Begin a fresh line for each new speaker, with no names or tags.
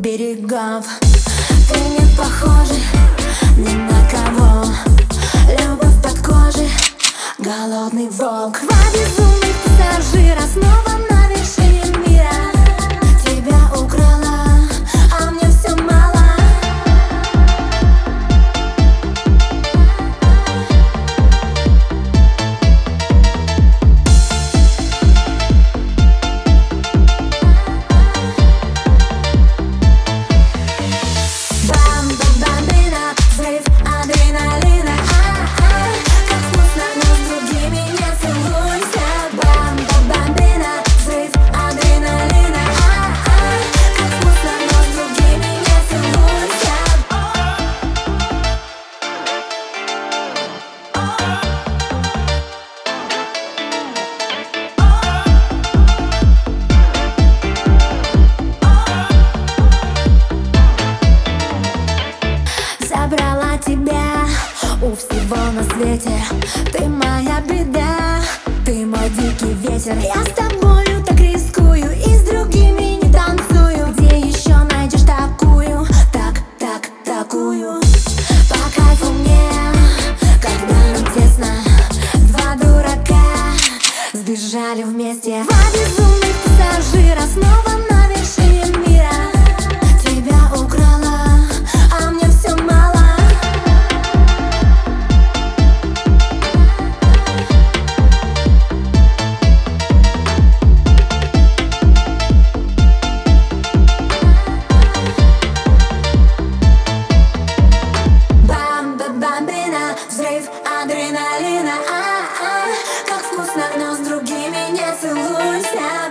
берегов. Ты не похожи ни на кого. Любовь под кожей, голодный волк. Два безумных пассажира снова тебя у всего на свете. Ты моя беда, ты мой дикий ветер. Я с тобою так рискую и с другими не танцую. Где еще найдешь такую, так, так, такую? По мне, когда нам тесно. Два дурака сбежали вместе. Два безумных пассажира снова на взрыв адреналина. А-а, Как вкусно, но с другими не целуйся